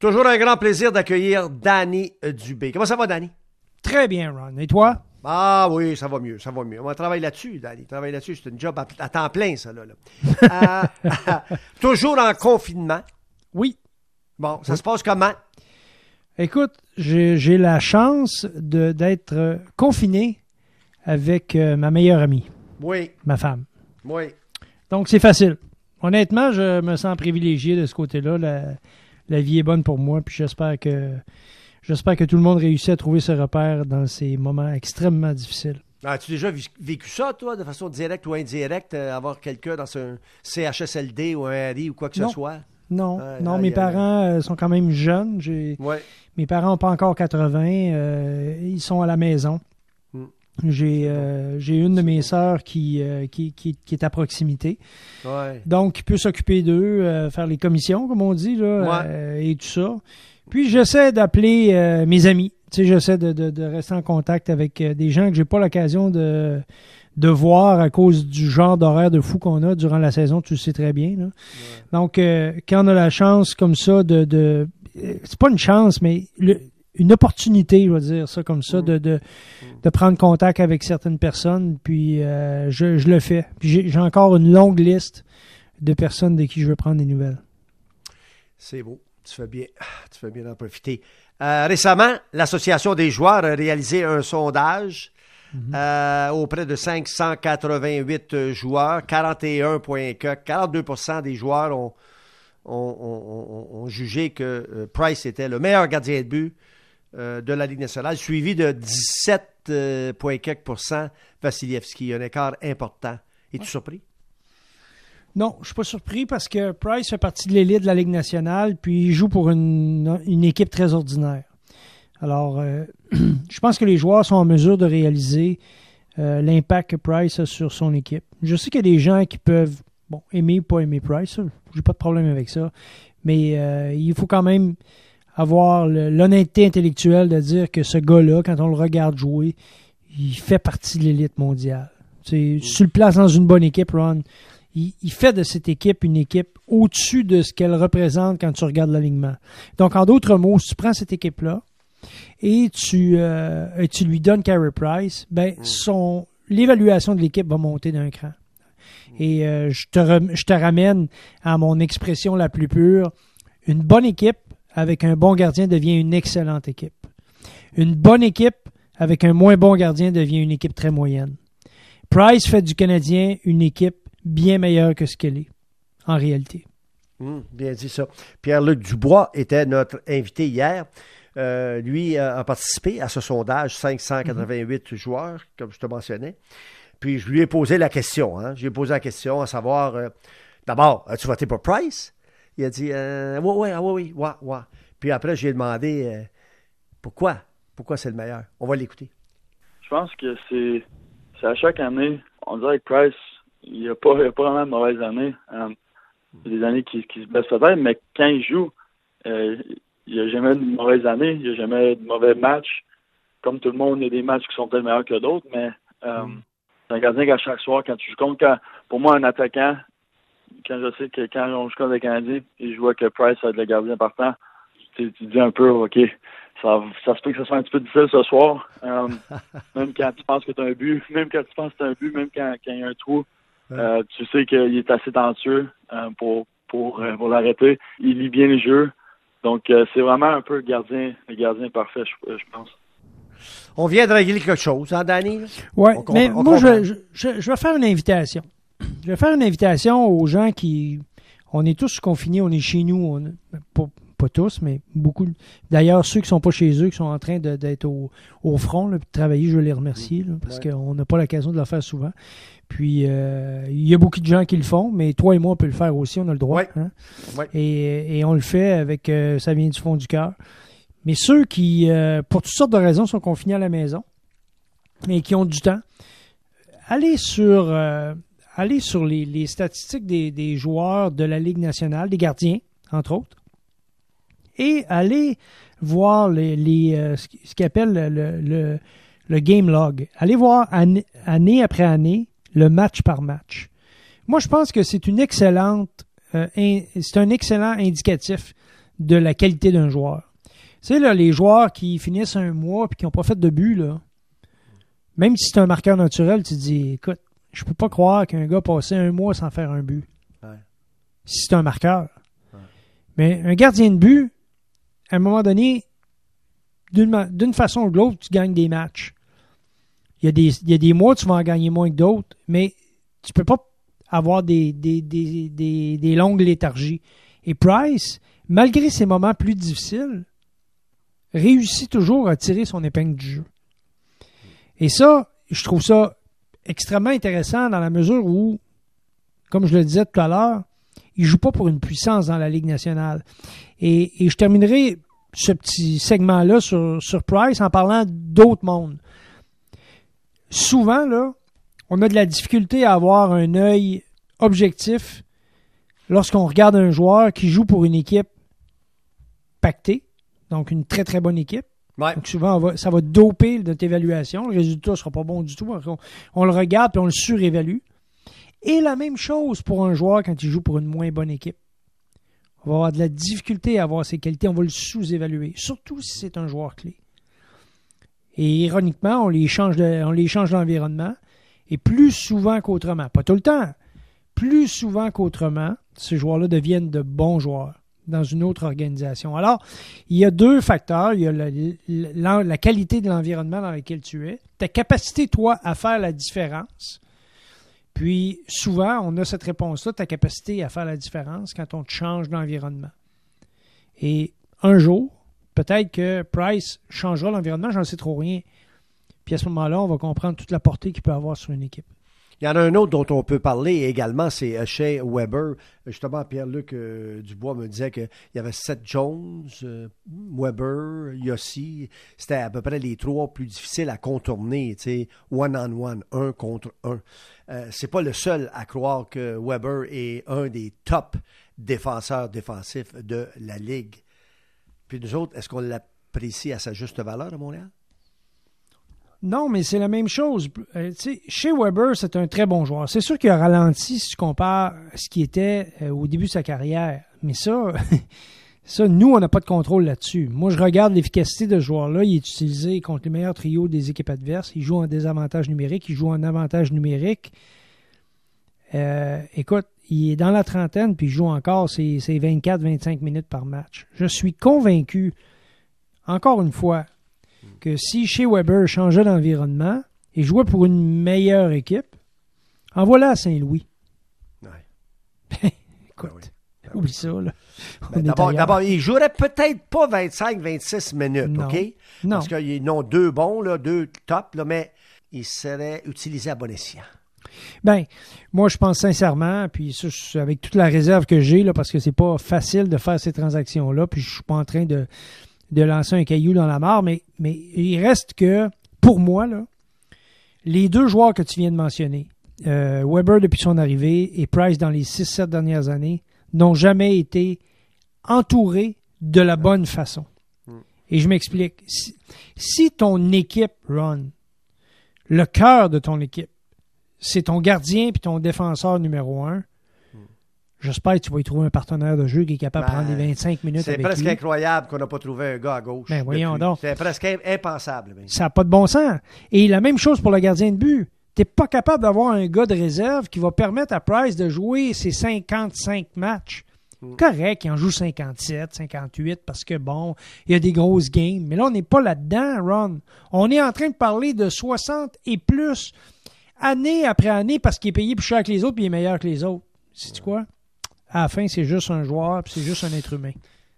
Toujours un grand plaisir d'accueillir Danny Dubé. Comment ça va, Danny? Très bien, Ron. Et toi? Ah oui, ça va mieux, ça va mieux. On va travailler là-dessus, Danny. Travailler là-dessus, c'est une job à, temps plein, ça, là. là. Euh, toujours en confinement. Oui. Bon, ça se passe comment? Écoute, j'ai la chance d'être euh, confiné avec euh, ma meilleure amie. Oui. Ma femme. Oui. Donc, c'est facile. Honnêtement, je me sens privilégié de ce côté-là. La, la vie est bonne pour moi, puis j'espère que j'espère que tout le monde réussit à trouver ses repères dans ces moments extrêmement difficiles. As-tu déjà vécu ça, toi, de façon directe ou indirecte, euh, avoir quelqu'un dans un CHSLD ou un RI ou quoi que ce soit? Non, non, mes parents euh, sont quand même jeunes. Ouais. Mes parents n'ont pas encore 80. Euh, ils sont à la maison. J'ai euh, j'ai une de mes sœurs qui, euh, qui, qui, est à proximité. Donc, il peut s'occuper d'eux, euh, faire les commissions, comme on dit, là, et tout ça. Puis, j'essaie d'appeler mes amis. Tu sais, j'essaie de, de, rester en contact avec des gens que j'ai pas l'occasion de, de voir à cause du genre d'horaire de fou qu'on a durant la saison, tu le sais très bien. Là. Donc, quand on a la chance comme ça de... de c'est pas une chance, mais le, une opportunité, je vais dire ça comme ça, mm. de, de, mm. de, prendre contact avec certaines personnes, puis euh, je, je, le fais. Puis j'ai encore une longue liste de personnes de qui je veux prendre des nouvelles. C'est beau. Tu fais bien, tu fais bien d'en profiter. Euh, récemment, l'Association des joueurs a réalisé un sondage mm-hmm. euh, auprès de 588 joueurs, 41,4, 42 des joueurs ont, ont, ont, ont, jugé que Price était le meilleur gardien de but euh, de la Ligue nationale, suivi de 17,4% euh, Vassilievski. Un écart important. Es-tu surpris? Non, je ne suis pas surpris parce que Price fait partie de l'élite de la Ligue nationale, puis il joue pour une, équipe très ordinaire. Alors, euh, je pense que les joueurs sont en mesure de réaliser l'impact que Price a sur son équipe. Je sais qu'il y a des gens qui peuvent bon, aimer ou pas aimer Price, j'ai pas de problème avec ça, mais il faut quand même avoir l'honnêteté intellectuelle de dire que ce gars-là, quand on le regarde jouer, il fait partie de l'élite mondiale. C'est mm. sur le place dans une bonne équipe, Ron. Il, fait de cette équipe une équipe au-dessus de ce qu'elle représente quand tu regardes l'alignement. Donc, en d'autres mots, si tu prends cette équipe-là et tu, euh, tu lui donnes Carey Price, ben, mm. son l'évaluation de l'équipe va monter d'un cran. Et euh, je, te je te ramène à mon expression la plus pure. Une bonne équipe avec un bon gardien devient une excellente équipe. Une bonne équipe avec un moins bon gardien devient une équipe très moyenne. Price fait du Canadien une équipe bien meilleure que ce qu'elle est, en réalité. Hum, bien dit ça. Pierre-Luc Dubois était notre invité hier. Euh, lui a participé à ce sondage, 588 joueurs, comme je te mentionnais. Puis je lui ai posé la question. Hein. Je lui ai posé la question à savoir, euh, d'abord, as-tu voté pour Price? Il a dit euh, Oui, oui, oui, oui, Puis après, j'ai demandé euh, pourquoi? Pourquoi c'est le meilleur? On va l'écouter. Je pense que c'est à chaque année. On dirait que Price, il n'y a, pas, a pas vraiment de mauvaises années. Euh, il y a des années qui, qui se baissent peut-être, mais quand il joue, euh, il n'y a jamais de mauvaises années, il n'y a jamais de mauvais matchs. Comme tout le monde, il y a des matchs qui sont peut-être meilleurs que d'autres, mais mm. c'est un gardien qu'à chaque soir, quand tu joues contre, pour moi, un attaquant, quand je sais que quand on joue contre les Canadiens et je vois que Price va être le gardien partant, tu, tu dis un peu, OK, ça, ça se peut que ce soit un petit peu difficile ce soir. Euh, même quand tu penses que tu as un but, même quand tu penses que tu as un but, même quand, quand il y a un trou, euh, tu sais qu'il est assez talentueux euh, pour, pour, pour l'arrêter. Il lit bien les jeux. Donc, c'est vraiment un peu le gardien, le gardien parfait, je, pense. On vient de régler quelque chose, hein, Danny? Oui, mais moi, je, je, je vais faire une invitation je vais faire une invitation aux gens qui. On est tous confinés, on est chez nous. On, pas, tous, mais beaucoup. D'ailleurs, ceux qui sont pas chez eux, qui sont en train d'être au, au, front, là, de travailler, je veux les remercier, parce qu'on n'a pas l'occasion de le faire souvent. Puis, euh, il y a beaucoup de gens qui le font, mais toi et moi, on peut le faire aussi, on a le droit. Hein. Et, on le fait avec, euh, ça vient du fond du cœur. Mais ceux qui, euh, pour toutes sortes de raisons, sont confinés à la maison et qui ont du temps, allez sur allez sur les, statistiques des, joueurs de la Ligue nationale, des gardiens, entre autres, et allez voir les, euh, ce qu'ils appellent le, le, game log. Allez voir année, après année le match par match. Moi, je pense que c'est une excellente, euh, c'est un excellent indicatif de la qualité d'un joueur. Tu sais, là, les joueurs qui finissent un mois et qui n'ont pas fait de but, là, même si c'est un marqueur naturel, tu te dis, écoute, je peux pas croire qu'un gars passé un mois sans faire un but. Ouais. Si c'est un marqueur. Mais un gardien de but, à un moment donné, d'une façon ou de l'autre, tu gagnes des matchs. Il y, a des, il y a des mois, tu vas en gagner moins que d'autres, mais tu peux pas avoir des, des, des, des, des longues léthargies. Et Price, malgré ses moments plus difficiles, réussit toujours à tirer son épingle du jeu. Et ça, je trouve ça extrêmement intéressant dans la mesure où, comme je le disais tout à l'heure, il joue pas pour une puissance dans la Ligue nationale. Et, et je terminerai ce petit segment-là sur, sur Price en parlant d'autres mondes. Souvent, là, on a de la difficulté à avoir un œil objectif lorsqu'on regarde un joueur qui joue pour une équipe pactée, donc une très très bonne équipe. Ouais. Donc souvent, ça va doper notre évaluation. Le résultat ne sera pas bon du tout. On, le regarde puis on le surévalue. Et la même chose pour un joueur quand il joue pour une moins bonne équipe. On va avoir de la difficulté à avoir ses qualités. On va le sous-évaluer, surtout si c'est un joueur clé. Et ironiquement, on les change on les change d'environnement. Et plus souvent qu'autrement, pas tout le temps, plus souvent qu'autrement, ces joueurs-là deviennent de bons joueurs dans une autre organisation. Alors, il y a deux facteurs. Il y a la, qualité de l'environnement dans lequel tu es, ta capacité, toi, à faire la différence. Puis, souvent, on a cette réponse-là, ta capacité à faire la différence quand on change d'environnement. Et un jour, peut-être que Price changera l'environnement, j'en sais trop rien. Puis à ce moment-là, on va comprendre toute la portée qu'il peut avoir sur une équipe. Il y en a un autre dont on peut parler également, c'est Shea Weber. Justement, Pierre-Luc euh, Dubois me disait qu'il y avait Seth Jones, euh, Weber, Yossi. C'était à peu près les trois plus difficiles à contourner, tu sais, one-on-one, un contre un. Euh, c'est pas le seul à croire que Weber est un des top défenseurs défensifs de la Ligue. Puis nous autres, est-ce qu'on l'apprécie à sa juste valeur à Montréal? Non, mais c'est la même chose. Euh, chez Weber, c'est un très bon joueur. C'est sûr qu'il a ralenti si tu compares ce qui était euh, au début de sa carrière. Mais ça, ça nous, on n'a pas de contrôle là-dessus. Moi, je regarde l'efficacité de ce joueur-là. Il est utilisé contre les meilleurs trios des équipes adverses. Il joue en désavantage numérique. Il joue en avantage numérique. Euh, écoute, il est dans la trentaine, puis il joue encore ses 24-25 minutes par match. Je suis convaincu, encore une fois, que si chez Weber changeait d'environnement et jouait pour une meilleure équipe, en voilà à Saint-Louis. Ouais. Écoute, Ben oui. oublie ça, là. Ben, D'abord, il jouerait peut-être pas 25-26 minutes, Non. OK? Non. Parce qu'ils ont deux bons, là, deux tops, là, mais ils seraient utilisés à bon escient. Ben, moi, je pense sincèrement, puis ça, avec toute la réserve que j'ai, là, parce que c'est pas facile de faire ces transactions-là, puis je suis pas en train de, de lancer un caillou dans la mare, mais, mais il reste que, pour moi, là, les deux joueurs que tu viens de mentionner, euh, Weber depuis son arrivée et Price dans les 6-7 dernières années, n'ont jamais été entourés de la bonne façon. Et je m'explique. Si, si ton équipe, Ron, le cœur de ton équipe, c'est ton gardien puis ton défenseur numéro un. J'espère que tu vas y trouver un partenaire de jeu qui est capable de Ben, prendre les 25 minutes C'est presque incroyable qu'on n'a pas trouvé un gars à gauche. Ben, voyons depuis. donc. C'est presque im- impensable. ben. Ça n'a pas de bon sens. Et la même chose pour le gardien de but. Tu n'es pas capable d'avoir un gars de réserve qui va permettre à Price de jouer ses 55 matchs. Correct, il en joue 57, 58 parce que bon, il y a des grosses games. Mais là, on n'est pas là-dedans, Ron. On est en train de parler de 60 et plus année après année parce qu'il est payé plus cher que les autres puis il est meilleur que les autres. Sais-tu quoi? À la fin, c'est juste un joueur puis c'est juste un être humain.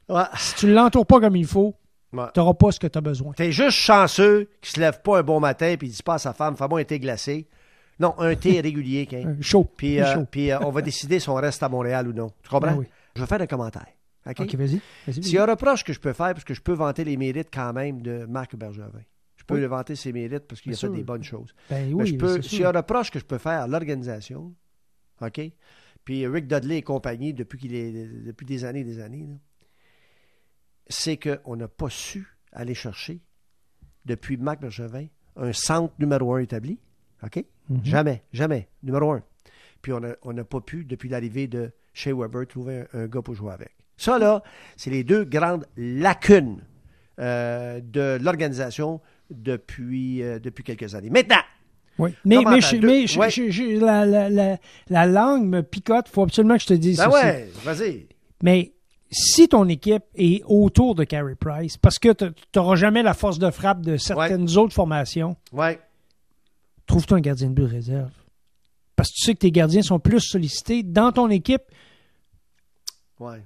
Ouais. Si tu ne l'entoures pas comme il faut, Ouais. tu n'auras pas ce que tu as besoin. T'es juste chanceux qu'il se lève pas un bon matin et il dit pas à sa femme, fais-moi un thé glacé. Non, un thé régulier. qu'un. Euh, Chaud. Puis, euh, chaud. puis euh, on va décider si on reste à Montréal ou non. Tu comprends? Ben oui. Je vais faire un commentaire. OK? Vas-y. S'il y a un reproche que je peux faire, parce que je peux vanter les mérites quand même de Marc Bergevin. Je peux Oui. le vanter ses mérites parce qu'il a fait des bonnes choses. Ben Mais oui, je peux, s'il y a un reproche que je peux faire à l'organisation, OK? Puis Rick Dudley et compagnie, depuis, qu'il est, depuis des années et des années, c'est qu'on n'a pas su aller chercher, depuis Marc Bergevin, un centre numéro un établi. OK? Mhm. Jamais, jamais. Numéro un. Puis on n'a on n'a pas pu, depuis l'arrivée de Shea Weber, trouver un, un gars pour jouer avec. Ça, là, c'est les deux grandes lacunes euh, de l'organisation depuis, euh, depuis quelques années. Maintenant, Oui. Mais, mais, je- mais je- ouais. je- je- la, la, la, la langue me picote. faut absolument que je te dise ben ceci. ouais, vas-y. Mais si ton équipe est autour de Carey Price, parce que tu n'auras jamais la force de frappe de certaines autres formations, Ouais. trouve-toi un gardien de but de réserve. Parce que tu sais que tes gardiens sont plus sollicités dans ton équipe Ouais.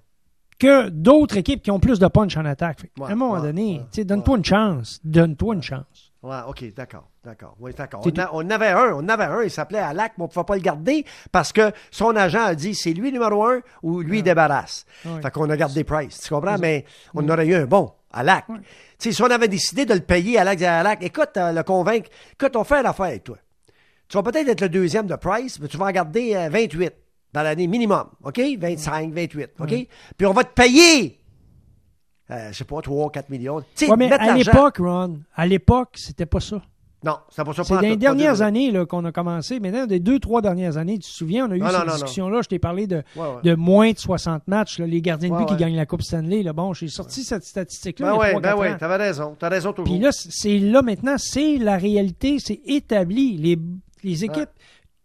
que d'autres équipes qui ont plus de punch en attaque. Fait à un moment donné, donne-toi une chance. Donne-toi une chance. Ouais, OK, d'accord, d'accord. Oui, d'accord. On, a- on en avait un, on avait un, il s'appelait Alak, mais on ne pouvait pas le garder parce que son agent a dit c'est lui numéro un ou lui débarrasse. Ouais. Fait qu'on a gardé Price, tu comprends? Mais on aurait eu un bon, Alak. Tu si on avait décidé de le payer, Alak Alak, écoute, euh, le convaincre, écoute, on fait l'affaire avec toi. Tu vas peut-être être le deuxième de Price, mais tu vas en garder euh, 28 dans l'année minimum, OK? 25, 28, OK? Puis on va te payer, euh, je sais pas, 3, 4 millions. Tu sais, Ouais, mais à l'époque, Ron, à l'époque, c'était pas ça. Non, c'est pas ça. C'est dans les dernières années là, qu'on a commencé. Maintenant, des deux, trois dernières années, tu te souviens, on a eu Non, cette discussion-là. Je t'ai parlé de, Ouais, ouais. de moins de 60 matchs, là, les gardiens de but qui gagnent la Coupe Stanley. Là. Bon, j'ai sorti cette statistique-là. Ben oui, ben oui, t'avais raison. T'as raison toujours. Puis là, c'est là maintenant, c'est la réalité, c'est établi. Les, les équipes,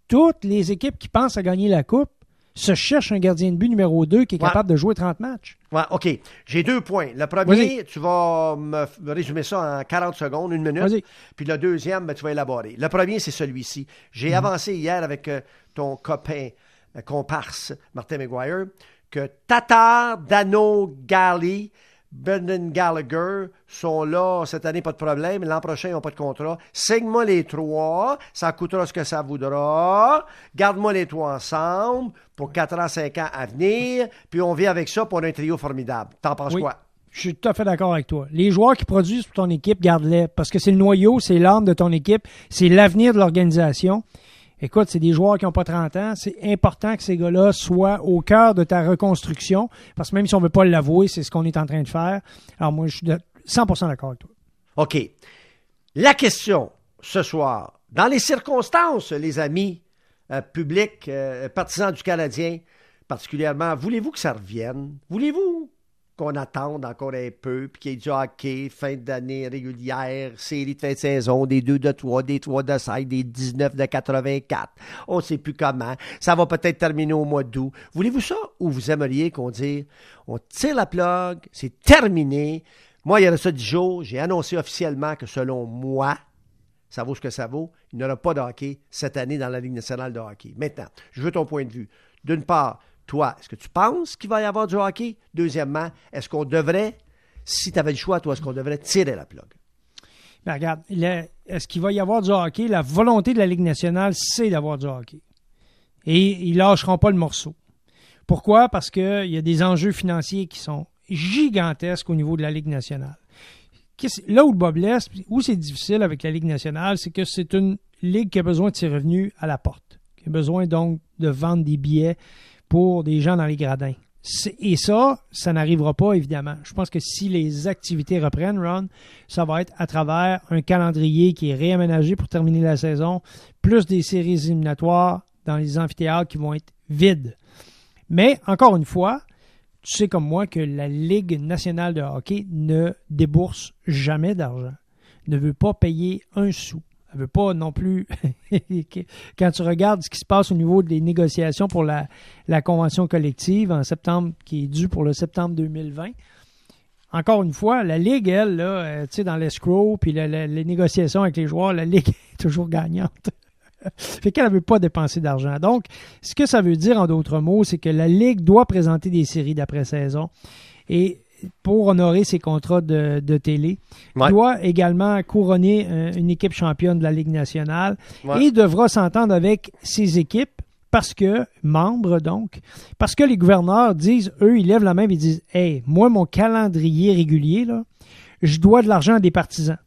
toutes les équipes qui pensent à gagner la Coupe se cherchent un gardien de but numéro 2 qui est Ouais. capable de jouer 30 matchs. Ouais, OK. J'ai deux points. Le premier, tu vas me, me résumer ça en 40 secondes, une minute. Puis le deuxième, ben, tu vas élaborer. Le premier, c'est celui-ci. J'ai Mhm. avancé hier avec euh, ton copain euh, comparse, Martin McGuire, que Tatar, Dano, Gali, Brendan Gallagher sont là cette année, pas de problème. L'an prochain, ils n'ont pas de contrat. Signe-moi les trois. Ça coûtera ce que ça voudra. Garde-moi les trois ensemble pour 4 ans, 5 ans à venir. Puis on vit avec ça pour un trio formidable. T'en penses Oui. quoi? Je suis tout à fait d'accord avec toi. Les joueurs qui produisent pour ton équipe, garde-les. Parce que c'est le noyau, c'est l'âme de ton équipe, c'est l'avenir de l'organisation. Écoute, c'est des joueurs qui n'ont pas 30 ans. C'est important que ces gars-là soient au cœur de ta reconstruction. Parce que même si on ne veut pas l'avouer, c'est ce qu'on est en train de faire. Alors moi, je suis de 100% d'accord avec toi. OK. La question ce soir, dans les circonstances, les amis euh, publics, euh, partisans du Canadien, particulièrement, voulez-vous que ça revienne? Voulez-vous qu'on attende encore un peu, puis qu'il y ait du hockey, fin d'année régulière, série de fin de saison, des 2 de 3, des 3 de 5, des 19 de 84. On ne sait plus comment. Ça va peut-être terminer au mois d'août. Voulez-vous ça ou vous aimeriez qu'on dise on tire la plug, c'est terminé. Moi, il y a ça 10 jours, j'ai annoncé officiellement que selon moi, ça vaut ce que ça vaut, il n'y aura pas de hockey cette année dans la Ligue nationale de hockey. Maintenant, je veux ton point de vue. D'une part, toi, est-ce que tu penses qu'il va y avoir du hockey? Deuxièmement, est-ce qu'on devrait, si tu avais le choix, toi, est-ce qu'on devrait tirer la plug? Ben, regarde, est-ce qu'il va y avoir du hockey? La volonté de la Ligue nationale, c'est d'avoir du hockey. Et ils lâcheront pas le morceau. Pourquoi? Parce qu'il y a des enjeux financiers qui sont gigantesques au niveau de la Ligue nationale. Là où le bas blesse, où c'est difficile avec la Ligue nationale, c'est que c'est une ligue qui a besoin de ses revenus à la porte, qui a besoin donc de vendre des billets pour des gens dans les gradins. Et ça, ça n'arrivera pas, évidemment. Je pense que si les activités reprennent, Ron, ça va être à travers un calendrier qui est réaménagé pour terminer la saison, plus des séries éliminatoires dans les amphithéâtres qui vont être vides. Mais, encore une fois, tu sais comme moi que la Ligue nationale de hockey ne débourse jamais d'argent, ne veut pas payer un sou. Elle veut pas non plus. Quand tu regardes ce qui se passe au niveau des négociations pour la, la convention collective en septembre, qui est due pour le septembre 2020, encore une fois, la Ligue, elle, là, euh, tu sais, dans l'escrow, puis les négociations avec les joueurs, la Ligue est toujours gagnante. fait qu'elle ne veut pas dépenser d'argent. Donc, ce que ça veut dire, en d'autres mots, c'est que la Ligue doit présenter des séries d'après-saison. Et pour honorer ses contrats de, de télé, Ouais. doit également couronner euh, une équipe championne de la Ligue nationale Ouais. et devra s'entendre avec ses équipes parce que, membres donc, parce que les gouverneurs disent, eux, ils lèvent la main et ils disent Hey, moi, mon calendrier régulier, là, je dois de l'argent à des partisans.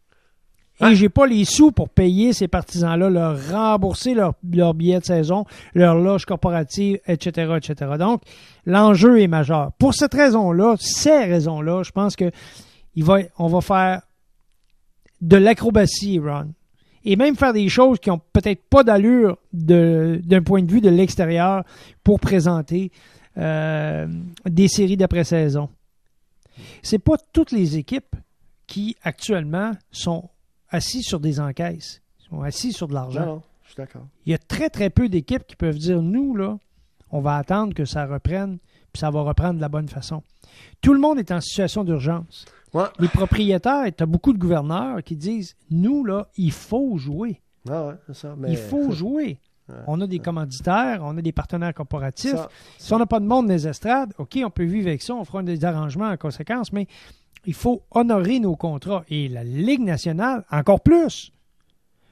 Et Ouais. j'ai pas les sous pour payer ces partisans-là, leur rembourser leur, leur billet de saison, leur loge corporative, etc., etc. Donc, l'enjeu est majeur. Pour cette raison-là, ces raisons-là, je pense que il va, on va faire de l'acrobatie, Ron. Et même faire des choses qui ont peut-être pas d'allure d'un point de vue de l'extérieur pour présenter euh, des séries d'après-saison. C'est pas toutes les équipes qui, actuellement, sont assises sur des encaisses, sont assises sur de l'argent. Non, non, je suis d'accord. Il y a très, très peu d'équipes qui peuvent dire, nous, là, on va attendre que ça reprenne, puis ça va reprendre de la bonne façon. Tout le monde est en situation d'urgence. Ouais. Les propriétaires, tu as beaucoup de gouverneurs qui disent, nous, là, il faut jouer. Ah ouais, c'est ça. Mais... Il faut jouer. Ouais. On a des commanditaires, on a des partenaires corporatifs. Ça, Si on n'a pas de monde dans les estrades, OK, on peut vivre avec ça, on fera des arrangements en conséquence, mais il faut honorer nos contrats. Et la Ligue nationale, encore plus.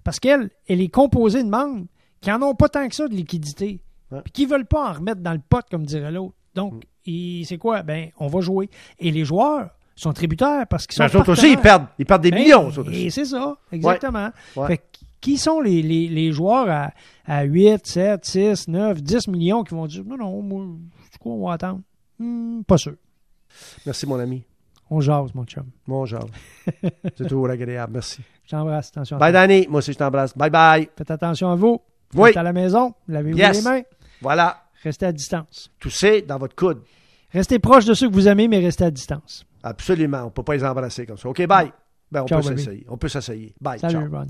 Parce qu'elle, elle est composée de membres qui n'en ont pas tant que ça de liquidité. Ouais. Puis qui ne veulent pas en remettre dans le pot, comme dirait l'autre. Donc, Mm. c'est quoi? Ben, on va jouer. Et les joueurs sont tributaires parce qu'ils sont. Ben, eux autres aussi, ils perdent, ils perdent des Ben, millions. Et c'est ça, exactement. Ouais. Fait que qui sont les, les, les joueurs à, à 8, 7, 6, 9, 10 millions qui vont dire non, non, moi, c'est quoi, on va attendre? Hmm, pas sûr. Merci, mon ami. On jase, mon chum. Mon genre. c'est toujours agréable. Merci. Je t'embrasse. Attention. Bye. Danny. Moi aussi, je t'embrasse. Bye, bye. Faites attention à vous. Vous Oui. êtes à la maison. Lavez-vous Yes. les mains. Voilà. Restez à distance. Tout c'est dans votre coude. Restez proche de ceux que vous aimez, mais restez à distance. Absolument. On ne peut pas les embrasser comme ça. OK, bye. Ben, on Ciao, peut s'essayer. On peut s'essayer. Bye. Salut, ciao. Ron.